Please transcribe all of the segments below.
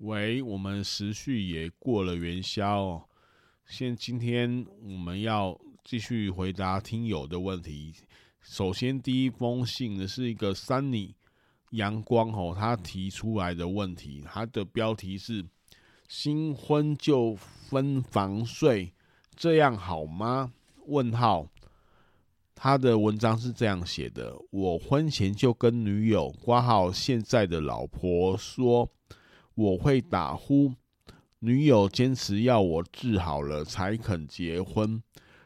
喂，我们时序也过了元宵哦。现今天我们要继续回答听友的问题。首先，第一封信呢是一个 Sunny 阳光哦，他提出来的问题，他的标题是“新婚就分房睡，这样好吗？”问号。他的文章是这样写的：我婚前就跟女友挂号现在的老婆说。我会打呼，女友坚持要我治好了才肯结婚，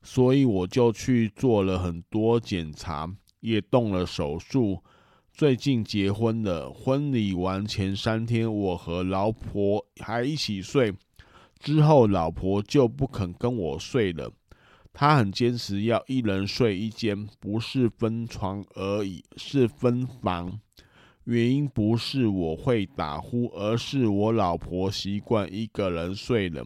所以我就去做了很多检查，也动了手术。最近结婚了，婚礼完前三天，我和老婆还一起睡，之后老婆就不肯跟我睡了，她很坚持要一人睡一间，不是分床而已，是分房。原因不是我会打呼，而是我老婆习惯一个人睡了，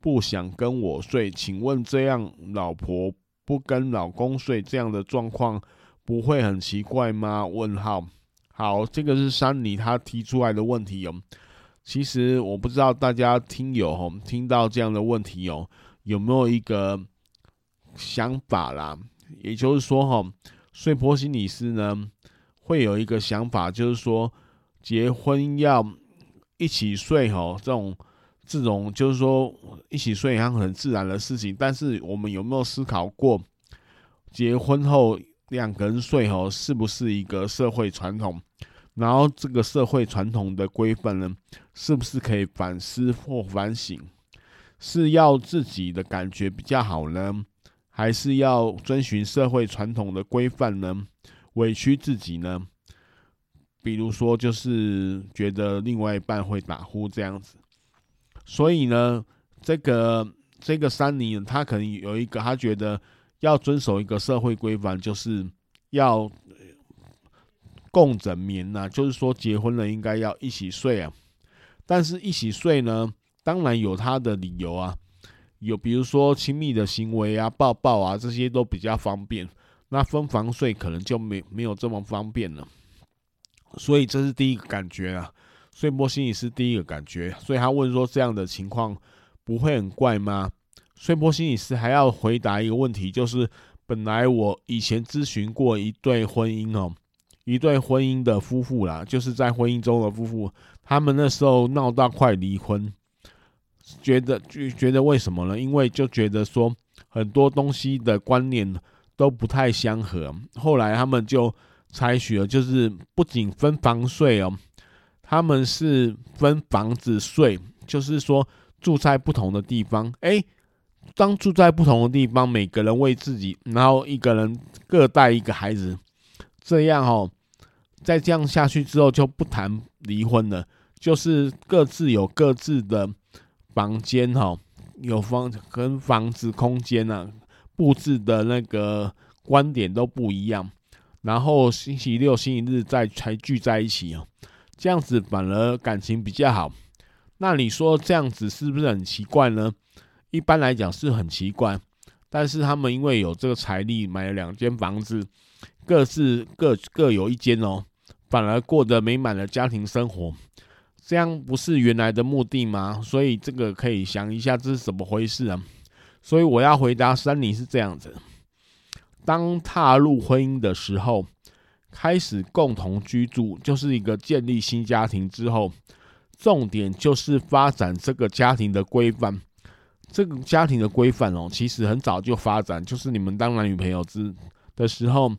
不想跟我睡。请问这样老婆不跟老公睡，这样的状况不会很奇怪吗？问号。好，这个是珊妮她提出来的问题哦。其实我不知道大家听友，听到这样的问题哦，有没有一个想法啦？也就是说哈，睡波心理师呢，会有一个想法，就是说结婚要一起睡吼，这种这种就是说一起睡，好像很自然的事情。但是我们有没有思考过，结婚后两个人睡吼，是不是一个社会传统？然后这个社会传统的规范呢，是不是可以反思或反省？是要自己的感觉比较好呢，还是要遵循社会传统的规范呢？委屈自己呢？比如说，就是觉得另外一半会打呼这样子，所以呢，这个这个珊妮他可能有一个，他觉得要遵守一个社会规范，就是要共枕眠呐，就是说结婚了应该要一起睡啊。但是一起睡呢，当然有他的理由啊，有比如说亲密的行为啊、抱抱啊这些都比较方便。那分房睡可能就没没有这么方便了，所以这是第一个感觉啊。穗波心理师第一个感觉，所以他问说这样的情况不会很怪吗？穗波心理师还要回答一个问题，就是本来我以前咨询过一对婚姻哦，一对婚姻的夫妇啦，就是在婚姻中的夫妇，他们那时候闹到快离婚，觉得就觉得为什么呢？因为就觉得说很多东西的观念。都不太相合，后来他们就采取了，就是不仅分房睡哦，他们是分房子睡，就是说住在不同的地方。哎，当住在不同的地方，每个人为自己，然后一个人各带一个孩子，这样哦，再这样下去之后就不谈离婚了，就是各自有各自的房间哈，有房跟房子空间啊。布置的那个观点都不一样，然后星期六、星期日再才聚在一起哦，这样子反而感情比较好。那你说这样子是不是很奇怪呢？一般来讲是很奇怪，但是他们因为有这个财力，买了两间房子，各自各各有一间哦，反而过得美满的家庭生活，这样不是原来的目的吗？所以这个可以想一下，这是怎么回事啊？所以我要回答珊妮是这样子：当踏入婚姻的时候，开始共同居住，就是一个建立新家庭之后，重点就是发展这个家庭的规范。这个家庭的规范哦，其实很早就发展，就是你们当男女朋友之的时候，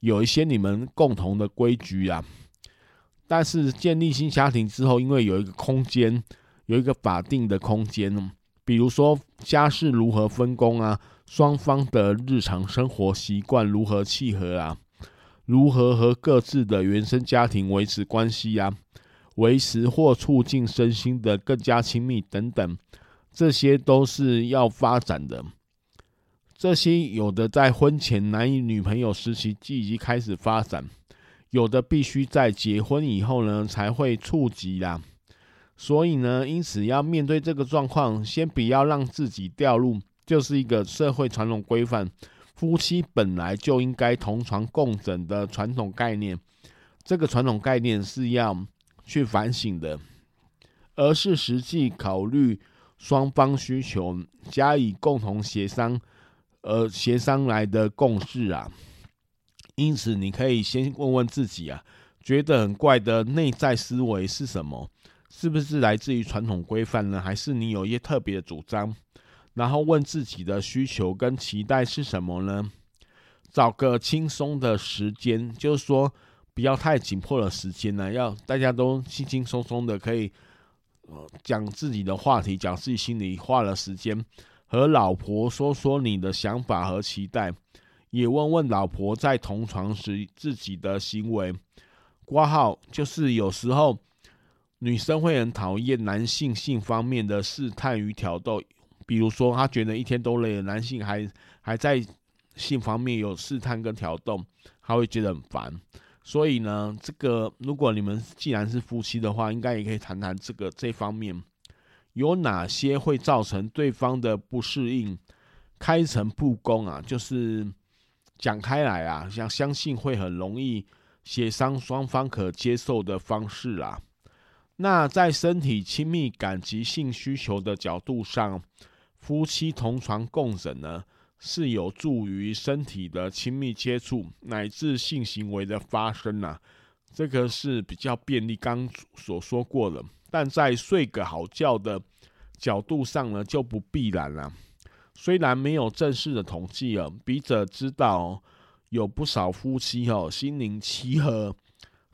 有一些你们共同的规矩啊。但是建立新家庭之后，因为有一个空间，有一个法定的空间，比如说家事如何分工啊，双方的日常生活习惯如何契合啊，如何和各自的原生家庭维持关系啊，维持或促进身心的更加亲密等等，这些都是要发展的。这些有的在婚前男女朋友时期就已经开始发展。有的必须在结婚以后呢才会触及啦，所以呢，因此要面对这个状况，先不要让自己掉入就是一个社会传统规范，夫妻本来就应该同床共枕的传统概念。这个传统概念是要去反省的，而是实际考虑双方需求，加以共同协商，而协商来的共识啊。因此，你可以先问问自己啊，觉得很怪的内在思维是什么？是不是来自于传统规范呢？还是你有一些特别的主张？然后问自己的需求跟期待是什么呢？找个轻松的时间，就是说不要太紧迫的时间呢，要大家都轻轻松松的，可以呃讲自己的话题，讲自己心里话的时间，和老婆说说你的想法和期待。也问问老婆在同床时自己的行为，挂号就是有时候女生会很讨厌男性性方面的试探与挑逗，比如说她觉得一天都累了，男性还还在性方面有试探跟挑逗，她会觉得很烦。所以呢，这个如果你们既然是夫妻的话，应该也可以谈谈这个这方面有哪些会造成对方的不适应，开诚布公啊，就是。讲开来啊，想相信会很容易协商双方可接受的方式啊。那在身体亲密感及性需求的角度上，夫妻同床共枕呢，是有助于身体的亲密接触乃至性行为的发生啊。这个是比较便利，刚所说过的。但在睡个好觉的角度上呢，就不必然了。虽然没有正式的统计哦，笔者知道有不少夫妻哦，心灵契合，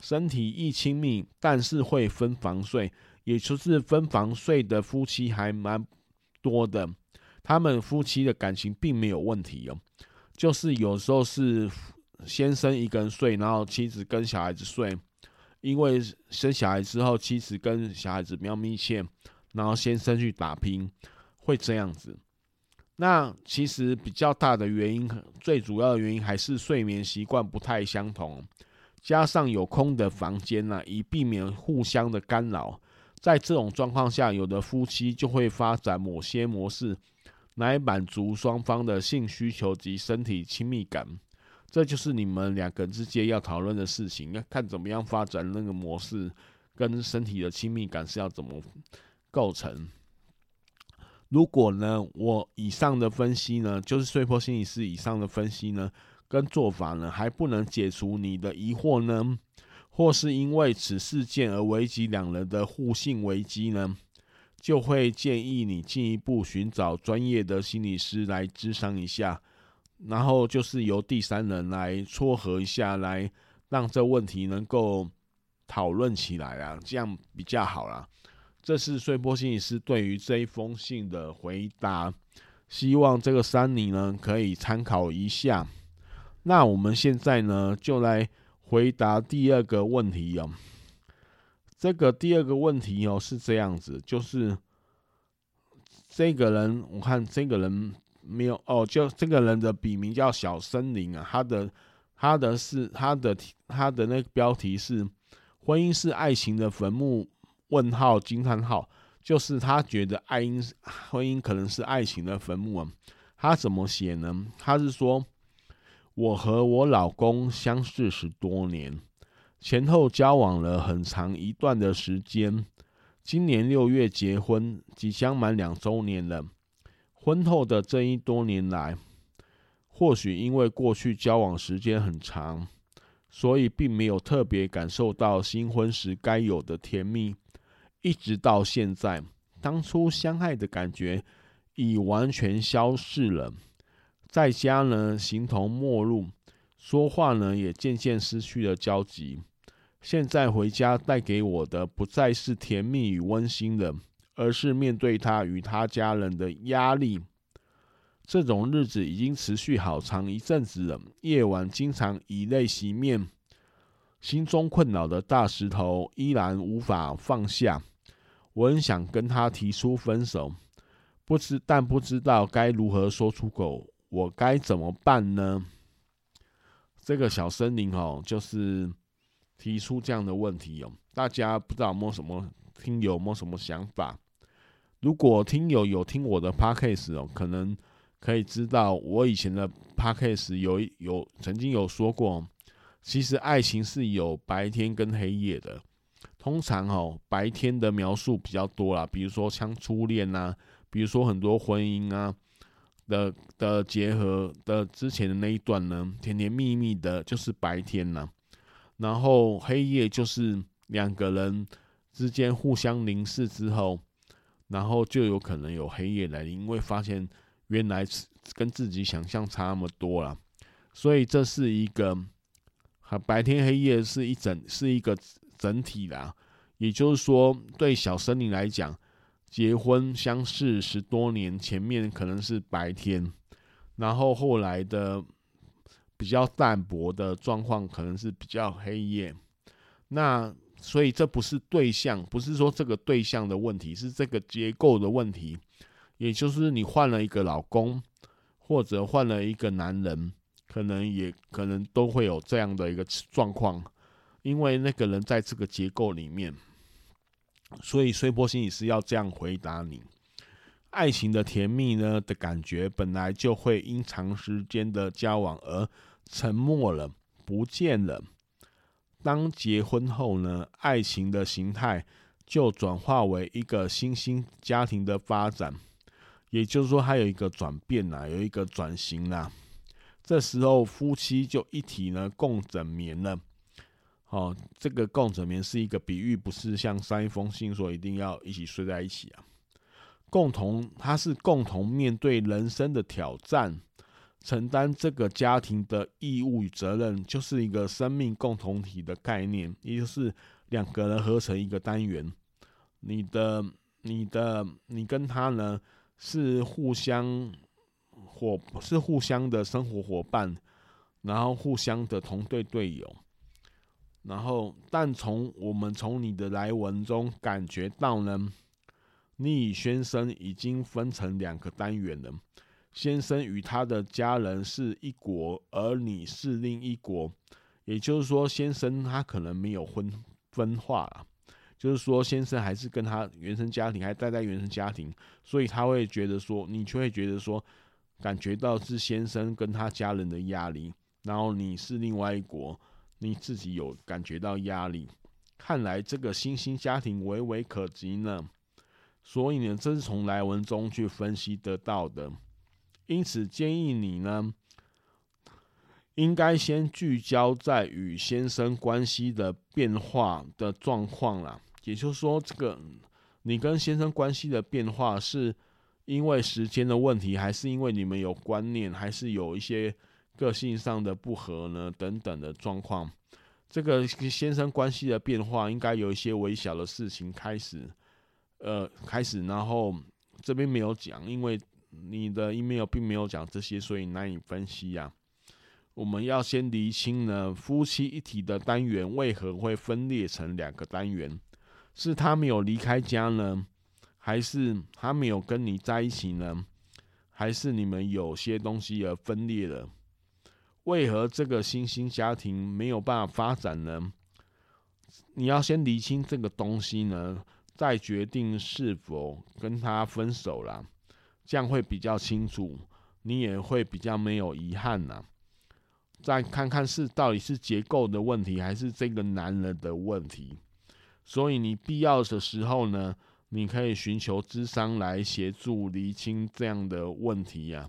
身体亦亲密，但是会分房睡，也就是分房睡的夫妻还蛮多的。他们夫妻的感情并没有问题哦，就是有时候是先生一个人睡，然后妻子跟小孩子睡，因为生小孩之后，妻子跟小孩子比较密切，然后先生去打拼，会这样子。那其实比较大的原因，最主要的原因还是睡眠习惯不太相同，加上有空的房间呢、以避免互相的干扰。在这种状况下，有的夫妻就会发展某些模式，来满足双方的性需求及身体亲密感。这就是你们两个之间要讨论的事情，要看怎么样发展那个模式，跟身体的亲密感是要怎么构成。如果呢，我以上的分析呢，就是碎波心理师以上的分析呢，跟做法呢，还不能解除你的疑惑呢，或是因为此事件而危及两人的互信危机呢，就会建议你进一步寻找专业的心理师来咨商一下，然后就是由第三人来撮合一下，来让这问题能够讨论起来啊，这样比较好啦。这是碎波心理师对于这一封信的回答，希望这个珊妮呢可以参考一下。那我们现在呢就来回答第二个问题哦。这个第二个问题哦是这样子，就是这个人，我看这个人没有哦，就这个人的笔名叫小森林啊，他的他的是他的他的那个标题是“婚姻是爱情的坟墓”。问号惊叹号，就是他觉得爱因婚姻可能是爱情的坟墓啊。他怎么写呢？他是说，我和我老公相识十多年，前后交往了很长一段的时间。今年六月结婚，即将满两周年了。婚后的这一多年来，或许因为过去交往时间很长，所以并没有特别感受到新婚时该有的甜蜜。一直到现在，当初相爱的感觉已完全消逝了，在家呢形同陌路，说话呢也渐渐失去了交集。现在回家带给我的不再是甜蜜与温馨的，而是面对他与他家人的压力。这种日子已经持续好长一阵子了，夜晚经常以泪洗面，心中困扰的大石头依然无法放下。我很想跟他提出分手，不知但不知道该如何说出口，我该怎么办呢？这个小森林哦，就是提出这样的问题哦。大家不知道有没有什么听友有没有什么想法？如果听友有听我的 podcast 哦，可能可以知道我以前的 podcast 有有曾经有说过，其实爱情是有白天跟黑夜的。通常哦，白天的描述比较多啦，比如说像初恋呐，比如说很多婚姻啊的的结合的之前的那一段呢，甜甜蜜蜜的，就是白天呐。然后黑夜就是两个人之间互相凝视之后，然后就有可能有黑夜来临，因为发现原来跟自己想象差那么多了。所以这是一个，白天黑夜是一整是一个。整体啦，也就是说，对小森林来讲，结婚相识十多年，前面可能是白天，然后后来的比较淡薄的状况，可能是比较黑夜。那所以这不是对象，不是说这个对象的问题，是这个结构的问题。也就是你换了一个老公，或者换了一个男人，可能也可能都会有这样的一个状况。因为那个人在这个结构里面，所以穗波心理师要这样回答你：爱情的甜蜜呢的感觉，本来就会因长时间的交往而沉默了，不见了。当结婚后呢，爱情的形态就转化为一个新兴家庭的发展，也就是说，它有一个转变啦，有一个转型啦。这时候夫妻就一体呢，共枕眠了。哦，这个共枕眠是一个比喻，不是像上一封信说一定要一起睡在一起啊。共同，它是共同面对人生的挑战，承担这个家庭的义务与责任，就是一个生命共同体的概念，也就是两个人合成一个单元。你的、你的、你跟他呢是互相伙，是互相的生活伙伴，然后互相的同队队友。然后，但从我们从你的来文中感觉到呢，你与先生已经分成两个单元了。先生与他的家人是一国，而你是另一国。也就是说，先生他可能没有分分化了，就是说，先生还是跟他原生家庭还待在原生家庭，所以他会觉得说，你就会觉得说，感觉到是先生跟他家人的压力，然后你是另外一国。你自己有感觉到压力，看来这个新兴家庭微微可及呢。所以呢，这是从来文中去分析得到的。因此建议你呢，应该先聚焦在与先生关系的变化的状况啦。也就是说，这个你跟先生关系的变化，是因为时间的问题，还是因为你们有观念，还是有一些？个性上的不合呢，等等的状况，这个先生关系的变化，应该有一些微小的事情开始，呃，开始，然后这边没有讲，因为你的 email 并没有讲这些，所以难以分析呀、啊。我们要先厘清呢，夫妻一体的单元为何会分裂成两个单元？是他没有离开家呢，还是他没有跟你在一起呢？还是你们有些东西而分裂了？为何这个新兴家庭没有办法发展呢？你要先厘清这个东西呢，再决定是否跟他分手啦，这样会比较清楚，你也会比较没有遗憾呐。再看看是到底是结构的问题，还是这个男人的问题。所以你必要的时候呢，你可以寻求咨商来协助厘清这样的问题呀。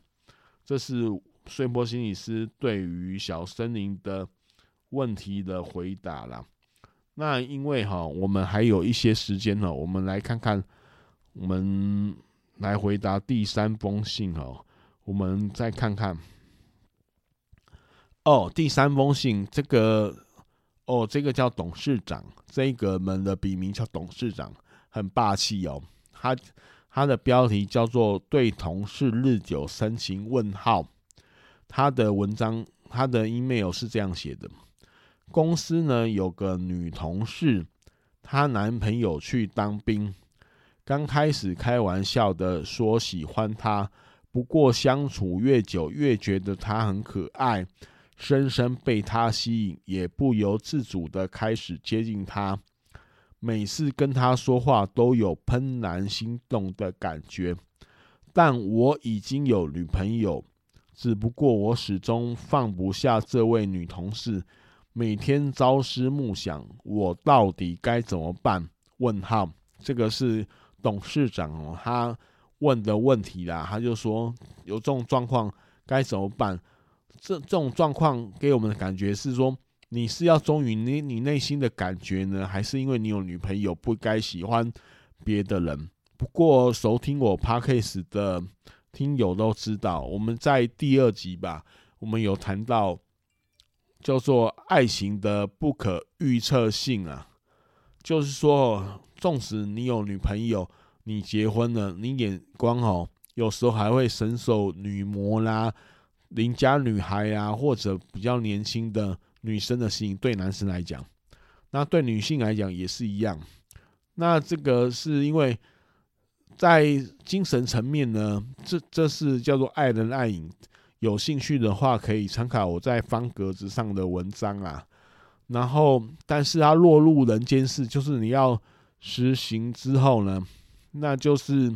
这是。碎波心理师对于小森林的问题的回答啦。那因为哈，我们还有一些时间呢，我们来看看我们来回答第三封信哦。我们再看看。哦，第三封信，这个哦，这个叫董事长，这个们的笔名叫董事长，很霸气哦。他他的标题叫做“对同事日久生情”问号。他的文章，他的 email 是这样写的：公司呢有个女同事，她男朋友去当兵，刚开始开玩笑的说喜欢她，不过相处越久，越觉得她很可爱。深深被他吸引，也不由自主的开始接近他。每次跟他说话，都有怦然心动的感觉。但我已经有女朋友，只不过我始终放不下这位女同事，每天朝思暮想，我到底该怎么办？问号，这个是董事长哦，他问的问题啦。他就说有这种状况该怎么办？这这种状况给我们的感觉是说，你是要忠于你你内心的感觉呢，还是因为你有女朋友不该喜欢别的人？不过收听我 Podcast 的听友都知道，我们在第二集吧，我们有谈到叫做爱情的不可预测性啊，就是说，纵使你有女朋友，你结婚了，你眼光哦，有时候还会神手女模啦。邻家女孩啊，或者比较年轻的女生的心，对男生来讲，那对女性来讲也是一样。那这个是因为在精神层面呢，这这是叫做爱人爱影。有兴趣的话，可以参考我在方格子上的文章啊。然后，但是它落入人间世，就是你要实行之后呢，那就是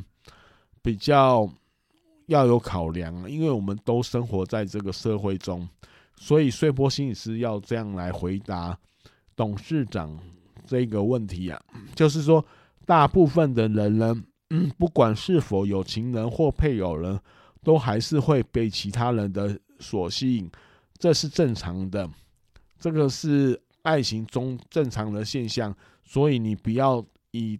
比较。要有考量，因为我们都生活在这个社会中，所以碎波心理师要这样来回答董事长这个问题啊，就是说，大部分的人呢，嗯，不管是否有情人或配偶人，都还是会被其他人的所吸引，这是正常的，这个是爱情中正常的现象，所以你不要以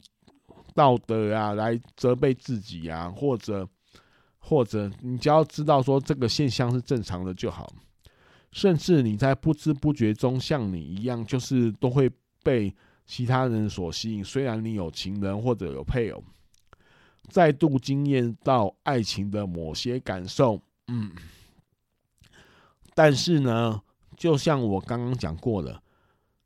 道德啊来责备自己啊，或者。或者你只要知道说这个现象是正常的就好，甚至你在不知不觉中像你一样，就是都会被其他人所吸引。虽然你有情人或者有配偶，再度惊艳到爱情的某些感受，嗯，但是呢，就像我刚刚讲过的。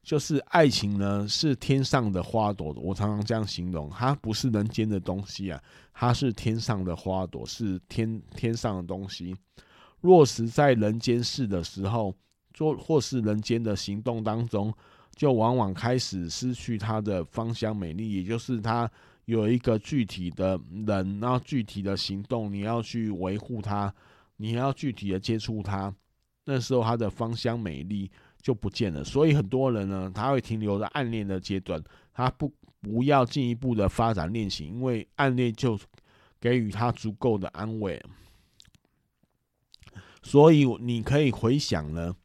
就是爱情呢，是天上的花朵。我常常这样形容，它不是人间的东西啊，它是天上的花朵，是天天上的东西。落实在人间世的时候，做或是人间的行动当中，就往往开始失去它的芳香美丽。也就是它有一个具体的人，然后具体的行动，你要去维护它，你要具体的接触它，那时候它的芳香美丽。就不见了，所以很多人呢，他会停留在暗恋的阶段，他不不要进一步的发展恋情，因为暗恋就给予他足够的安慰。所以你可以回想呢，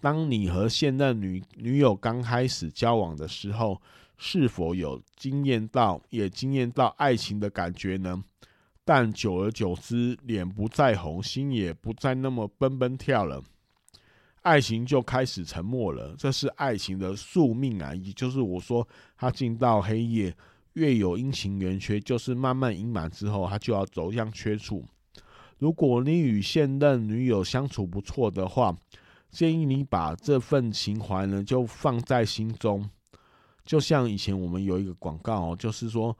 当你和现任女女友刚开始交往的时候，是否有惊艳到，也惊艳到爱情的感觉呢？但久而久之，脸不再红，心也不再那么蹦蹦跳了。爱情就开始沉默了，这是爱情的宿命啊！也就是我说，它进到黑夜，月有阴晴圆缺，就是慢慢盈满之后，它就要走向缺处。如果你与现任女友相处不错的话，建议你把这份情怀呢就放在心中。就像以前我们有一个广告哦，就是说，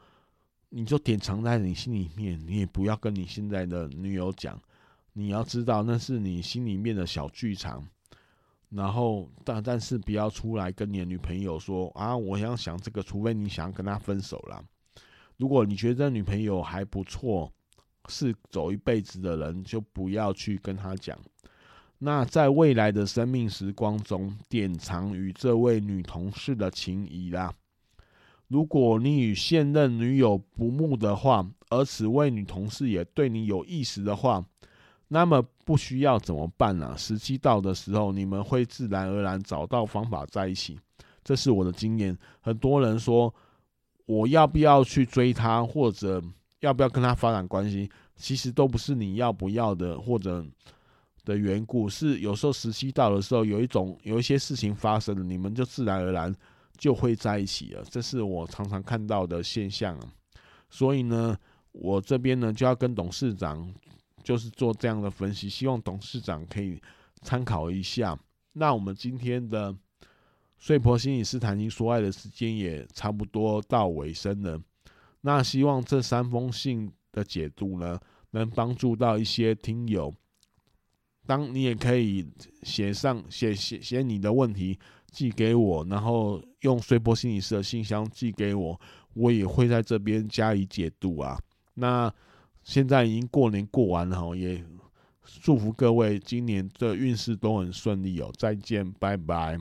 你就典藏在你心里面，你也不要跟你现在的女友讲，你要知道那是你心里面的小剧场。然后，但但是不要出来跟你的女朋友说啊，我想想这个，除非你想跟她分手了。如果你觉得女朋友还不错，是走一辈子的人，就不要去跟她讲。那在未来的生命时光中，典藏与这位女同事的情谊啦。如果你与现任女友不睦的话，而此位女同事也对你有意思的话。那么不需要怎么办呢、时机到的时候，你们会自然而然找到方法在一起。这是我的经验。很多人说，我要不要去追她，或者要不要跟她发展关系，其实都不是你要不要的或者的缘故，是有时候时机到的时候，有一种有一些事情发生了，你们就自然而然就会在一起了。这是我常常看到的现象。所以呢，我这边呢就要跟董事长就是做这样的分析，希望董事长可以参考一下。那我们今天的睡婆心理师谈情说爱的时间也差不多到尾声了。那希望这三封信的解读呢，能帮助到一些听友。当你也可以写上写写写你的问题寄给我，然后用碎波心理师的信箱寄给我，我也会在这边加以解读啊。那现在已经过年过完了，也祝福各位今年的运势都很顺利哦。再见，拜拜。